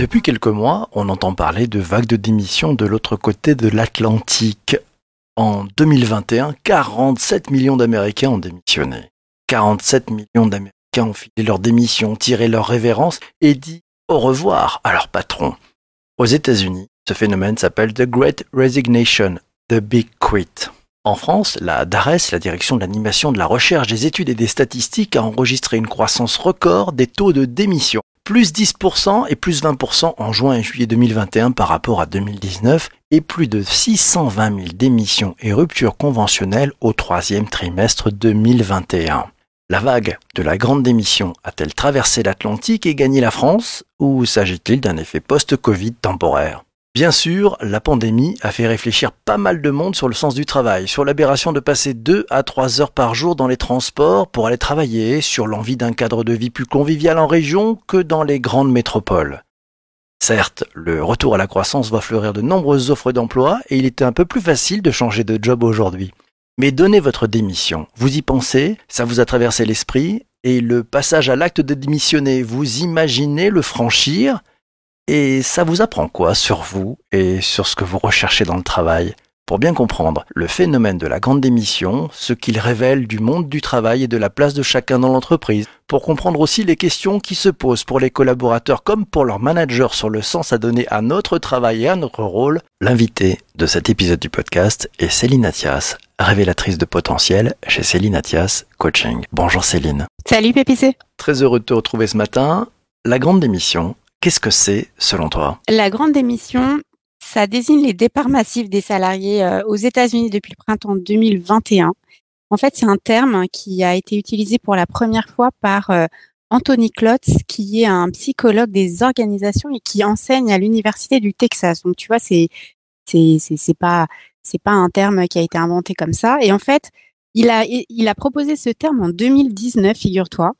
Depuis quelques mois, on entend parler de vagues de démission de l'autre côté de l'Atlantique. En 2021, 47 millions d'Américains ont démissionné. 47 millions d'Américains ont filé leur démission, tiré leur révérence et dit au revoir à leur patron. Aux États-Unis, ce phénomène s'appelle The Great Resignation, The Big Quit. En France, la DARES, la Direction de l'animation de la recherche, des études et des statistiques, a enregistré une croissance record des taux de démission. Plus 10% et plus 20% en juin et juillet 2021 par rapport à 2019 et plus de 620 000 démissions et ruptures conventionnelles au troisième trimestre 2021. La vague de la grande démission a-t-elle traversé l'Atlantique et gagné la France ou s'agit-il d'un effet post-Covid temporaire? Bien sûr, la pandémie a fait réfléchir pas mal de monde sur le sens du travail, sur l'aberration de passer 2 à 3 heures par jour dans les transports pour aller travailler, sur l'envie d'un cadre de vie plus convivial en région que dans les grandes métropoles. Certes, le retour à la croissance va fleurir de nombreuses offres d'emploi et il était un peu plus facile de changer de job aujourd'hui. Mais donnez votre démission, vous y pensez, ça vous a traversé l'esprit, et le passage à l'acte de démissionner, vous imaginez le franchir, et ça vous apprend quoi sur vous et sur ce que vous recherchez dans le travail Pour bien comprendre le phénomène de la grande démission, ce qu'il révèle du monde du travail et de la place de chacun dans l'entreprise, pour comprendre aussi les questions qui se posent pour les collaborateurs comme pour leurs managers sur le sens à donner à notre travail et à notre rôle, l'invité de cet épisode du podcast est Céline Athias, révélatrice de potentiel chez Céline Athias Coaching. Bonjour Céline. Salut Pépicé. Très heureux de te retrouver ce matin. La grande démission, Qu'est-ce que c'est selon toi? La grande démission, ça désigne les départs massifs des salariés euh, aux États-Unis depuis le printemps 2021. En fait, c'est un terme qui a été utilisé pour la première fois par euh, Anthony Klotz, qui est un psychologue des organisations et qui enseigne à l'université du Texas. Donc, tu vois, c'est c'est c'est pas c'est pas un terme qui a été inventé comme ça. Et en fait, il a il a proposé ce terme en 2019, figure-toi.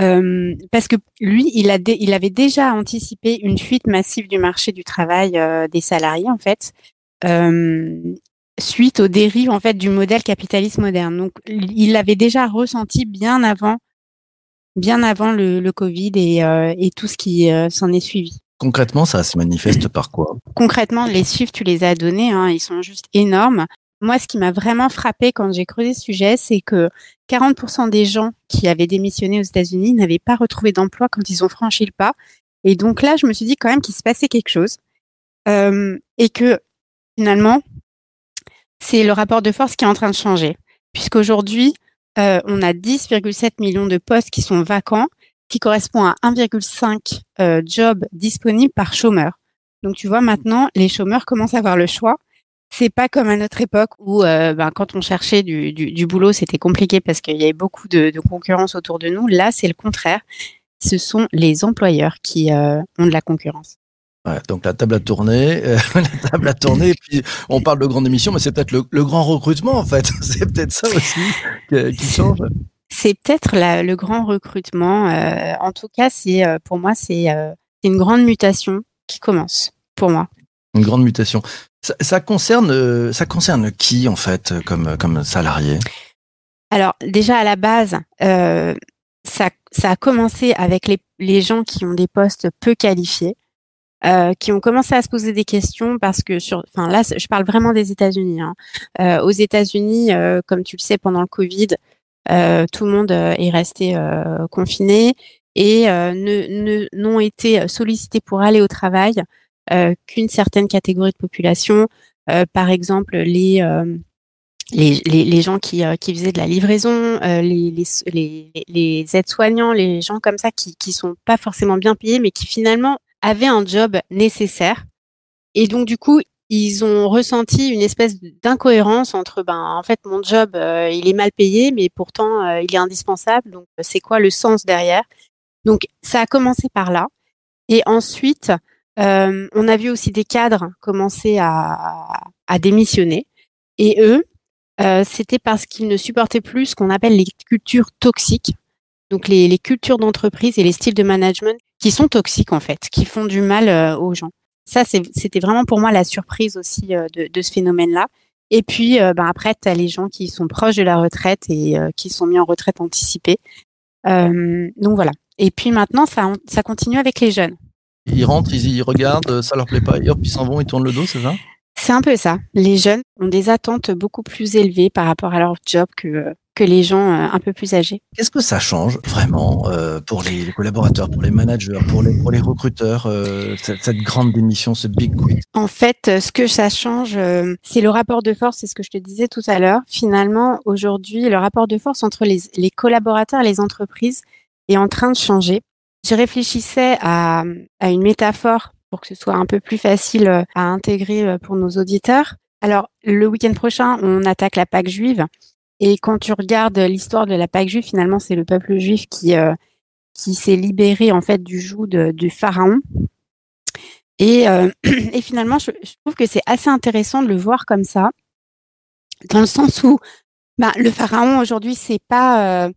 Euh, parce que lui, il, a il avait déjà anticipé une fuite massive du marché du travail euh, des salariés, en fait, euh, suite aux dérives en fait du modèle capitaliste moderne. Donc, il l'avait déjà ressenti bien avant, bien avant le, le Covid et, et, tout ce qui s'en est suivi. Concrètement, ça se manifeste par quoi? Concrètement, les chiffres, tu les as donnés, hein, ils sont juste énormes. Moi, ce qui m'a vraiment frappé quand j'ai creusé ce sujet, c'est que 40% des gens qui avaient démissionné aux États-Unis n'avaient pas retrouvé d'emploi quand ils ont franchi le pas. Et donc là, je me suis dit quand même qu'il se passait quelque chose euh, et que finalement, c'est le rapport de force qui est en train de changer, puisqu'aujourd'hui, euh, on a 10,7 millions de postes qui sont vacants, qui correspond à 1,5 euh, jobs disponibles par chômeur. Donc tu vois, maintenant, les chômeurs commencent à avoir le choix c'est pas comme à notre époque où, euh, ben, quand on cherchait du, du, du boulot, c'était compliqué parce qu'il y avait beaucoup de, de, concurrence autour de nous. Là, c'est le contraire. Ce sont les employeurs qui euh, ont de la concurrence. Ouais, donc la table à tourner, euh, la table à tourner, et puis on parle de grande émission, mais c'est peut-être le, le, grand recrutement en fait. C'est peut-être ça aussi qui, qui change. C'est peut-être le grand recrutement. Euh, en tout cas, c'est pour moi, c'est une grande mutation qui commence pour moi. Une grande mutation. Ça, ça, concerne, ça concerne qui en fait comme, comme salarié? Alors déjà à la base, euh, ça, ça, a commencé avec les, les, gens qui ont des postes peu qualifiés, euh, qui ont commencé à se poser des questions parce que sur, enfin là, je parle vraiment des États-Unis. Hein. Euh, aux États-Unis, euh, comme tu le sais, pendant le Covid, euh, tout le monde est resté confiné et ne n'ont été sollicités pour aller au travail euh, qu'une certaine catégorie de population, euh, par exemple les euh, les, les, les, gens qui, qui faisaient de la livraison, les, les, les aides-soignants, les gens comme ça qui qui sont pas forcément bien payés, mais qui finalement avaient un job nécessaire. Et donc du coup, ils ont ressenti une espèce d'incohérence entre ben en fait mon job il est mal payé, mais pourtant il est indispensable. Donc c'est quoi le sens derrière? Donc ça a commencé par là. Et ensuite, euh, on a vu aussi des cadres commencer à, démissionner. Et eux, euh, c'était parce qu'ils ne supportaient plus ce qu'on appelle les cultures toxiques. Donc les, cultures d'entreprise et les styles de management qui sont toxiques en fait, qui font du mal euh, aux gens. Ça, c'était vraiment pour moi la surprise aussi de, ce phénomène-là. Et puis, ben après, tu as les gens qui sont proches de la retraite et qui sont mis en retraite anticipée. donc voilà. Et puis maintenant, ça continue avec les jeunes. Ils rentrent, ils y regardent, ça leur plaît pas, et hop, ils s'en vont, ils tournent le dos, c'est ça? C'est un peu ça. Les jeunes ont des attentes beaucoup plus élevées par rapport à leur job que, que les gens euh, un peu plus âgés. Qu'est-ce que ça change vraiment euh, pour les, collaborateurs, pour les managers, pour les, pour les recruteurs, euh, cette, grande démission, ce big quit? En fait, ce que ça change, c'est le rapport de force, c'est ce que je te disais tout à l'heure. Finalement, aujourd'hui, le rapport de force entre les, les collaborateurs et les entreprises est en train de changer. Je réfléchissais à, à une métaphore pour que ce soit un peu plus facile à intégrer pour nos auditeurs. Alors, le week-end prochain, on attaque la Pâque juive. Et quand tu regardes l'histoire de la Pâque juive, finalement, c'est le peuple juif qui, euh, qui s'est libéré en fait du joug du pharaon. Et, euh, et finalement, je, trouve que c'est assez intéressant de le voir comme ça, dans le sens où bah, le pharaon aujourd'hui, c'est pas euh,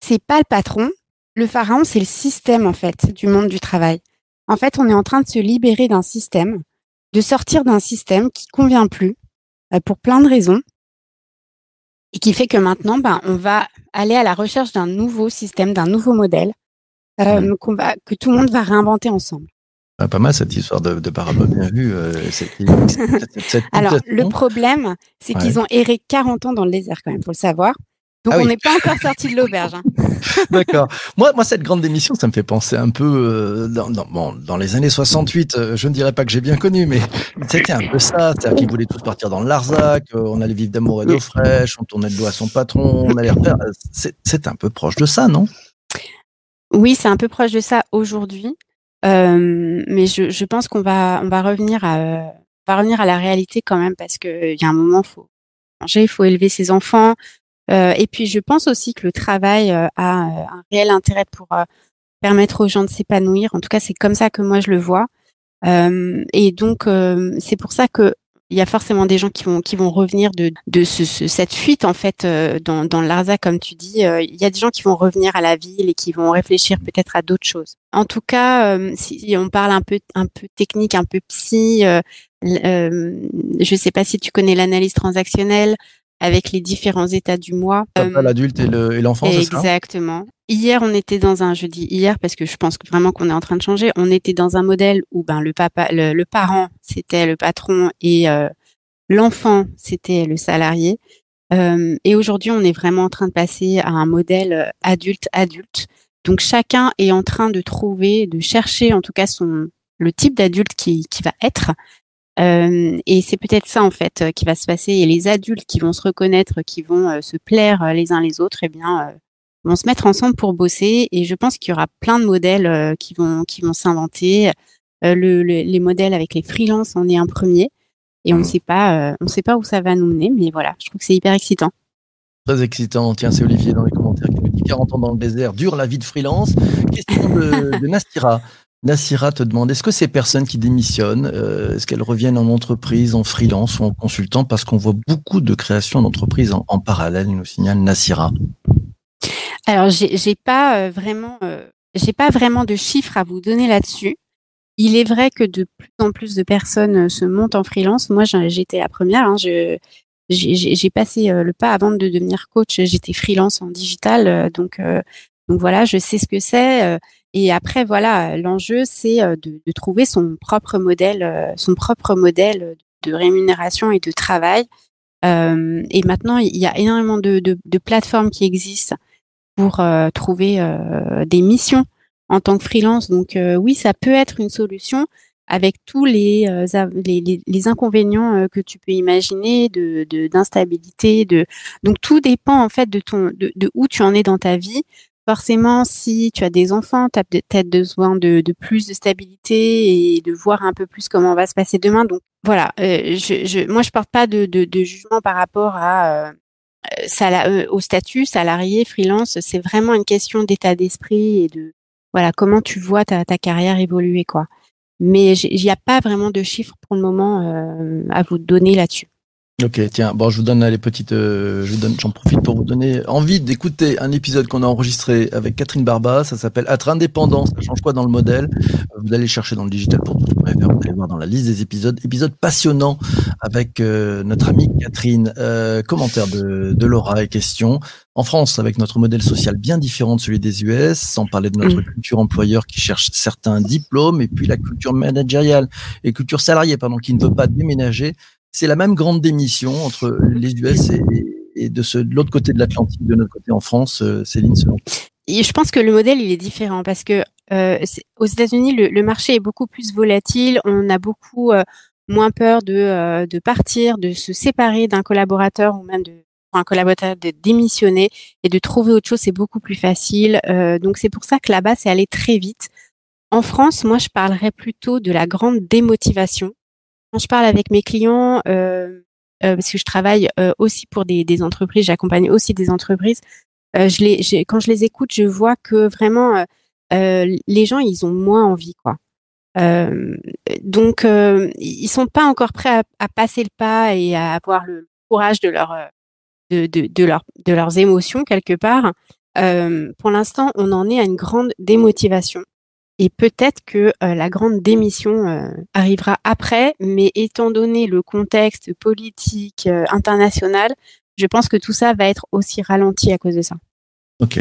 c'est pas le patron. Le pharaon, c'est le système en fait du monde du travail. En fait, on est en train de se libérer d'un système, de sortir d'un système qui convient plus pour plein de raisons et qui fait que maintenant, ben, on va aller à la recherche d'un nouveau système, d'un nouveau modèle euh, mmh. va, que tout le monde va réinventer ensemble. Ah, pas mal cette histoire de, de parabole, bien vu. Euh, Alors, le problème, c'est qu'ils ont erré 40 ans dans le désert quand même, faut le savoir. Donc ah on n'est pas encore sorti de l'auberge. Hein. D'accord. Moi, moi, cette grande démission, ça me fait penser un peu euh, dans, dans, bon, dans les années 68. Euh, je ne dirais pas que j'ai bien connu, mais c'était un peu ça. C'est-à-dire qu'ils voulaient tous partir dans le Larzac. Euh, on allait vivre d'amour et d'eau fraîche. On tournait le dos à son patron. On allait refaire. C'est un peu proche de ça, non? Oui, c'est un peu proche de ça aujourd'hui. mais je, je pense qu'on va, on va revenir à, on va revenir à la réalité quand même parce qu'il y a un moment, faut manger, il faut élever ses enfants. Euh, et puis je pense aussi que le travail euh, a euh, un réel intérêt pour permettre aux gens de s'épanouir. En tout cas, c'est comme ça que moi je le vois. et donc c'est pour ça que il y a forcément des gens qui vont qui vont revenir de de ce, cette fuite en fait dans dans l'Arza comme tu dis. il y a des gens qui vont revenir à la ville et qui vont réfléchir peut-être à d'autres choses. En tout cas, si on parle un peu un peu technique, un peu psy, euh, je sais pas si tu connais l'analyse transactionnelle avec les différents états du mois. Euh, l'adulte et l'enfant, c'est ça? Exactement. Hier, on était dans un, je dis hier parce que je pense vraiment qu'on est en train de changer. On était dans un modèle où ben le papa, le, parent, c'était le patron et euh, l'enfant, c'était le salarié. Euh, et aujourd'hui, on est vraiment en train de passer à un modèle adulte-adulte. Donc chacun est en train de trouver, de chercher en tout cas son le type d'adulte qui, qui va être euh, et c'est peut-être ça en fait euh, qui va se passer. Et les adultes qui vont se reconnaître, qui vont euh, se plaire les uns les autres, eh bien, vont se mettre ensemble pour bosser. Et je pense qu'il y aura plein de modèles qui vont qui vont s'inventer. Le, les modèles avec les freelances, on est un premier. Et on ne mmh. sait pas, on sait pas où ça va nous mener, mais voilà, je trouve que c'est hyper excitant. Très excitant. Tiens, c'est Olivier dans les commentaires qui nous dit 40 ans dans le désert, dure la vie de freelance. Question de, de Nastira. Nassira te demande, est-ce que ces personnes qui démissionnent, euh, est-ce qu'elles reviennent en entreprise, en freelance ou en consultant? Parce qu'on voit beaucoup de créations d'entreprises en, parallèle, nous signale Nassira. Alors, j'ai pas euh, vraiment, euh, j'ai pas vraiment de chiffres à vous donner là-dessus. Il est vrai que de plus en plus de personnes se montent en freelance. Moi, j'étais la première. Hein, j'ai passé le pas avant de devenir coach. J'étais freelance en digital, donc donc voilà, je sais ce que c'est. Et après, voilà, l'enjeu, c'est euh, de, de, trouver son propre modèle, euh, son propre modèle de rémunération et de travail. Euh, et maintenant, il y a énormément de, de, de plateformes qui existent pour euh, trouver euh, des missions en tant que freelance. Donc oui, ça peut être une solution avec tous les, les, les, inconvénients que tu peux imaginer de d'instabilité. De, donc tout dépend en fait de ton de, de où tu en es dans ta vie forcément, si tu as des enfants, tu as peut-être besoin de, plus de stabilité et de voir un peu plus comment va se passer demain. Donc voilà, euh, je, je, moi je porte pas de, jugement par rapport à euh, euh, au statut salarié, freelance. C'est vraiment une question d'état d'esprit et de voilà comment tu vois ta, carrière évoluer quoi. Mais il n'y a pas vraiment de chiffres pour le moment à vous donner là-dessus. Ok, tiens, bon, je vous donne les petites, euh, je vous donne, j'en profite pour vous donner envie d'écouter un épisode qu'on a enregistré avec Catherine Barba. Ça s'appelle Être indépendant, ça change quoi dans le modèle? Vous allez chercher dans le digital pour tout, vous allez voir dans la liste des épisodes. Épisode passionnant avec euh, notre amie Catherine. Euh, commentaire de, de Laura et question. En France, avec notre modèle social bien différent de celui des US, sans parler de notre culture employeur qui cherche certains diplômes, et puis la culture managériale et culture salariée, pardon, qui ne veut pas déménager c'est la même grande démission entre les US et, de, ce, de l'autre côté de l'Atlantique, de notre côté en France, euh, Céline, selon et je pense que le modèle il est différent parce que euh, aux États-Unis le, marché est beaucoup plus volatile, on a beaucoup euh, moins peur de, de partir, de se séparer d'un collaborateur ou même de un collaborateur de démissionner et de trouver autre chose, c'est beaucoup plus facile. donc c'est pour ça que là-bas c'est allé très vite. En France, moi je parlerais plutôt de la grande démotivation quand je parle avec mes clients, euh, euh, parce que je travaille euh, aussi pour des, des entreprises, j'accompagne aussi des entreprises. je les, quand je les écoute, je vois que vraiment les gens, ils ont moins envie, quoi. donc, ils sont pas encore prêts à, à, passer le pas et à avoir le courage de leur de, de, de, de leurs émotions quelque part. pour l'instant, on en est à une grande démotivation. Et peut-être que euh, la grande démission euh, arrivera après, mais étant donné le contexte politique euh, international, je pense que tout ça va être aussi ralenti à cause de ça. Ok.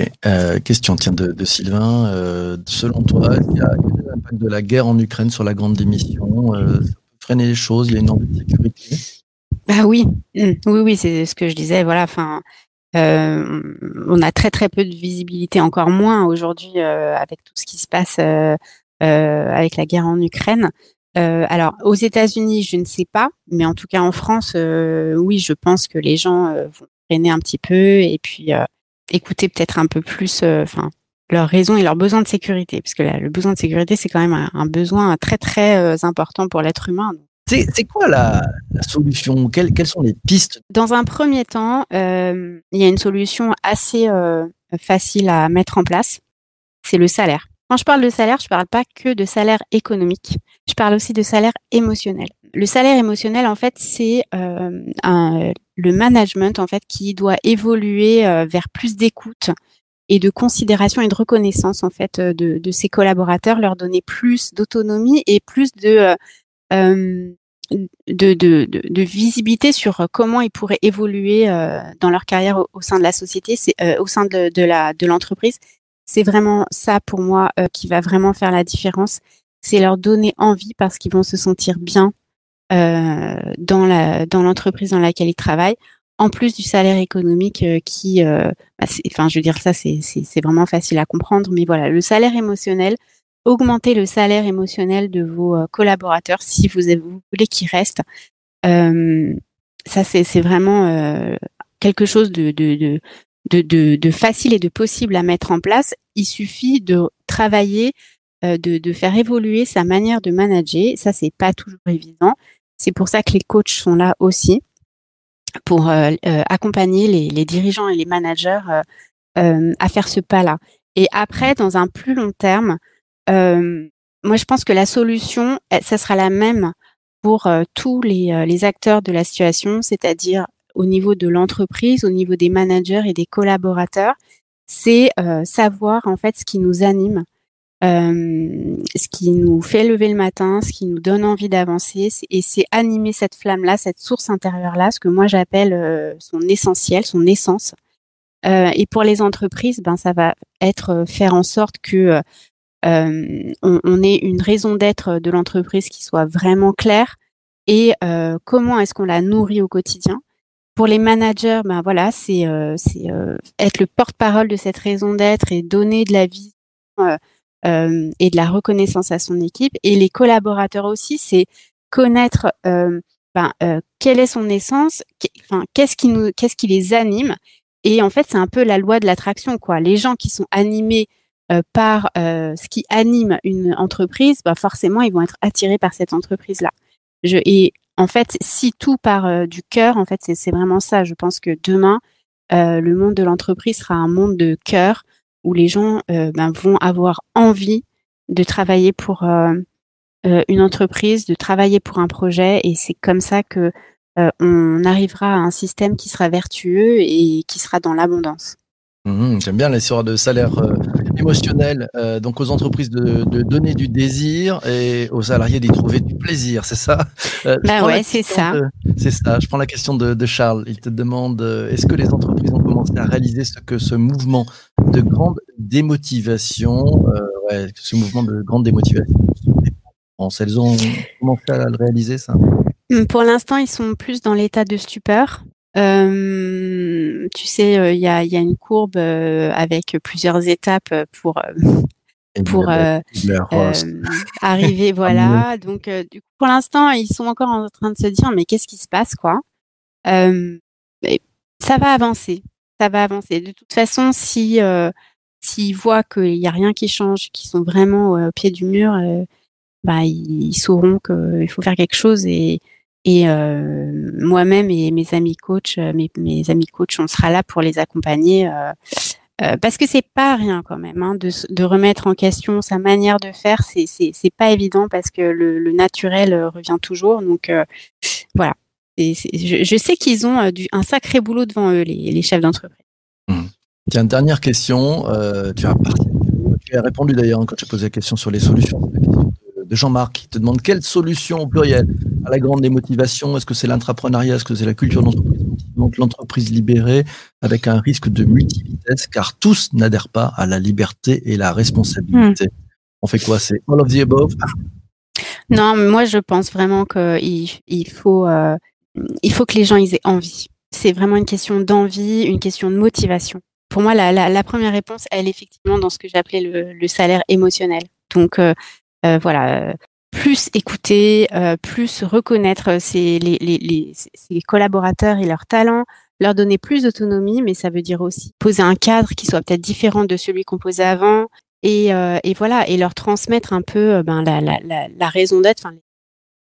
question tiens de, de Sylvain. selon toi, il y a, l'impact de la guerre en Ukraine sur la grande démission Ça peut freiner les choses Il y a une envie de sécurité? Bah oui, mmh. oui, oui, c'est ce que je disais. Voilà. Enfin, euh, on a très très peu de visibilité, encore moins aujourd'hui euh, avec tout ce qui se passe euh, avec la guerre en Ukraine. alors aux États-Unis, je ne sais pas, mais en tout cas en France, oui, je pense que les gens vont freiner un petit peu et puis écouter peut-être un peu plus, enfin leurs raisons et leurs besoins de sécurité, parce que le besoin de sécurité, c'est quand même un besoin très très important pour l'être humain. C'est quoi la, solution? Quelles, sont les pistes? Dans un premier temps, euh, il y a une solution assez euh, facile à mettre en place. C'est le salaire. Quand je parle de salaire, je ne parle pas que de salaire économique. Je parle aussi de salaire émotionnel. Le salaire émotionnel, en fait, c'est euh, le management en fait qui doit évoluer vers plus d'écoute et de considération et de reconnaissance en fait de, ses collaborateurs, leur donner plus d'autonomie et plus de de, visibilité sur comment ils pourraient évoluer euh, dans leur carrière au, sein de la société, euh, au sein de, l'entreprise. C'est vraiment ça pour moi qui va vraiment faire la différence. C'est leur donner envie parce qu'ils vont se sentir bien dans l'entreprise dans laquelle ils travaillent. En plus du salaire économique qui, bah, enfin, je veux dire ça, c'est vraiment facile à comprendre, mais voilà, le salaire émotionnel, augmenter le salaire émotionnel de vos euh, collaborateurs si vous, voulez qu'ils restent. Euh, ça, c'est vraiment euh, quelque chose de, de, de, de, facile et de possible à mettre en place. Il suffit de travailler, de, de faire évoluer sa manière de manager. Ça, c'est pas toujours évident. C'est pour ça que les coachs sont là aussi pour accompagner les, les, dirigeants et les managers à faire ce pas-là. Et après, dans un plus long terme, euh, moi, je pense que la solution, ça sera la même pour euh, tous les, euh, les, acteurs de la situation, c'est-à-dire au niveau de l'entreprise, au niveau des managers et des collaborateurs, c'est savoir en fait ce qui nous anime, ce qui nous fait lever le matin, ce qui nous donne envie d'avancer, et c'est animer cette flamme-là, cette source intérieure-là, ce que moi j'appelle son essentiel, son essence. et pour les entreprises, ben ça va être faire en sorte que euh, on, on, ait une raison d'être de l'entreprise qui soit vraiment claire et euh, comment est-ce qu'on la nourrit au quotidien. Pour les managers, ben voilà, c'est euh, être le porte-parole de cette raison d'être et donner de la vie et de la reconnaissance à son équipe. Et les collaborateurs aussi, c'est connaître ben, quelle est son essence, qu'est-ce qui nous, qu'est-ce qui les anime. Et en fait, c'est un peu la loi de l'attraction, quoi. Les gens qui sont animés euh, par euh, ce qui anime une entreprise, bah forcément, ils vont être attirés par cette entreprise-là. Je, et en fait, si tout part euh, du cœur, en fait, c'est vraiment ça. Je pense que demain, le monde de l'entreprise sera un monde de cœur où les gens ben, vont avoir envie de travailler pour une entreprise, de travailler pour un projet. Et c'est comme ça que on arrivera à un système qui sera vertueux et qui sera dans l'abondance. Mhm, J'aime bien l'histoire de salaire euh, émotionnel, euh, donc aux entreprises de, de donner du désir et aux salariés d'y trouver du plaisir, c'est ça? Euh, Bah ouais, c'est question ça. C'est ça. Je prends la question de, de Charles. Il te demande euh, est-ce que les entreprises ont commencé à réaliser ce que ce mouvement de grande démotivation, ouais, ce mouvement de grande démotivation, elles ont commencé à le réaliser ça? Hum, Pour l'instant, ils sont plus dans l'état de stupeur. Euh, tu sais, euh, il y, a, y a une courbe euh, avec plusieurs étapes pour pour arriver. Voilà. Donc, du coup, pour l'instant, ils sont encore en train de se dire, mais qu'est-ce qui se passe, quoi? Euh, Ça va avancer. Ça va avancer. De toute façon, si s'ils voient qu'il n'y a rien qui change, qu'ils sont vraiment au pied du mur, bah, ils, ils sauront qu'il faut faire quelque chose et et euh, moi-même et mes amis coachs, euh, mes, amis coachs, on sera là pour les accompagner euh, parce que c'est pas rien quand même hein, de, remettre en question sa manière de faire. C'est c'est pas évident parce que le, naturel revient toujours. Donc voilà. Je, je sais qu'ils ont un sacré boulot devant eux, les, chefs d'entreprise. Tiens, dernière question. tu, as répondu d'ailleurs quand as posé la question sur les solutions. De Jean-Marc qui te demande quelle solution au pluriel? À la grande démotivation Est-ce que c'est l'intrapreneuriat Est-ce que c'est la culture d'entreprise Donc l'entreprise libérée avec un risque de multivitesse car tous n'adhèrent pas à la liberté et la responsabilité. On fait quoi? C'est all of the above? Non, mais moi je pense vraiment qu'il il faut, euh, il faut que les gens ils aient envie. C'est vraiment une question d'envie, une question de motivation. Pour moi, la, la, la première réponse, elle est effectivement dans ce que j'appelais le, le salaire émotionnel. Donc euh, euh, voilà, plus écouter, euh, plus reconnaître ses, les, collaborateurs et leurs talents, leur donner plus d'autonomie, mais ça veut dire aussi poser un cadre qui soit peut-être différent de celui qu'on posait avant, et, euh, voilà, et leur transmettre un peu euh, ben, la, raison d'être,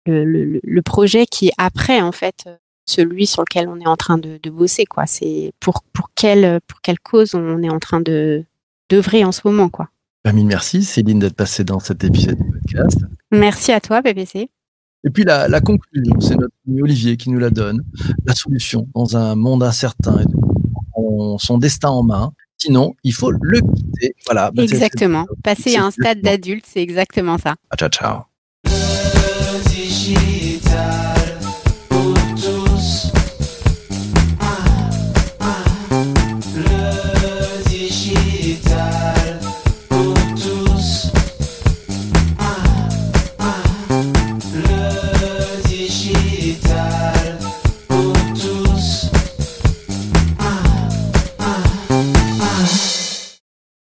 le, projet qui est après en fait euh, celui sur lequel on est en train de, bosser quoi. C'est pour pour quelle pour quelle cause on est en train de d'œuvrer en ce moment quoi. Ben, mille merci Céline d'être passée dans cet épisode de podcast. Merci à toi PPC. Et puis la, la conclusion, c'est notre ami Olivier qui nous la donne. La solution dans un monde incertain on- son destin en main. Sinon, il faut le quitter. Voilà. Ben, Exactement. Passer à un stade d'adulte, c'est exactement ça. c'est- Ciao, ciao.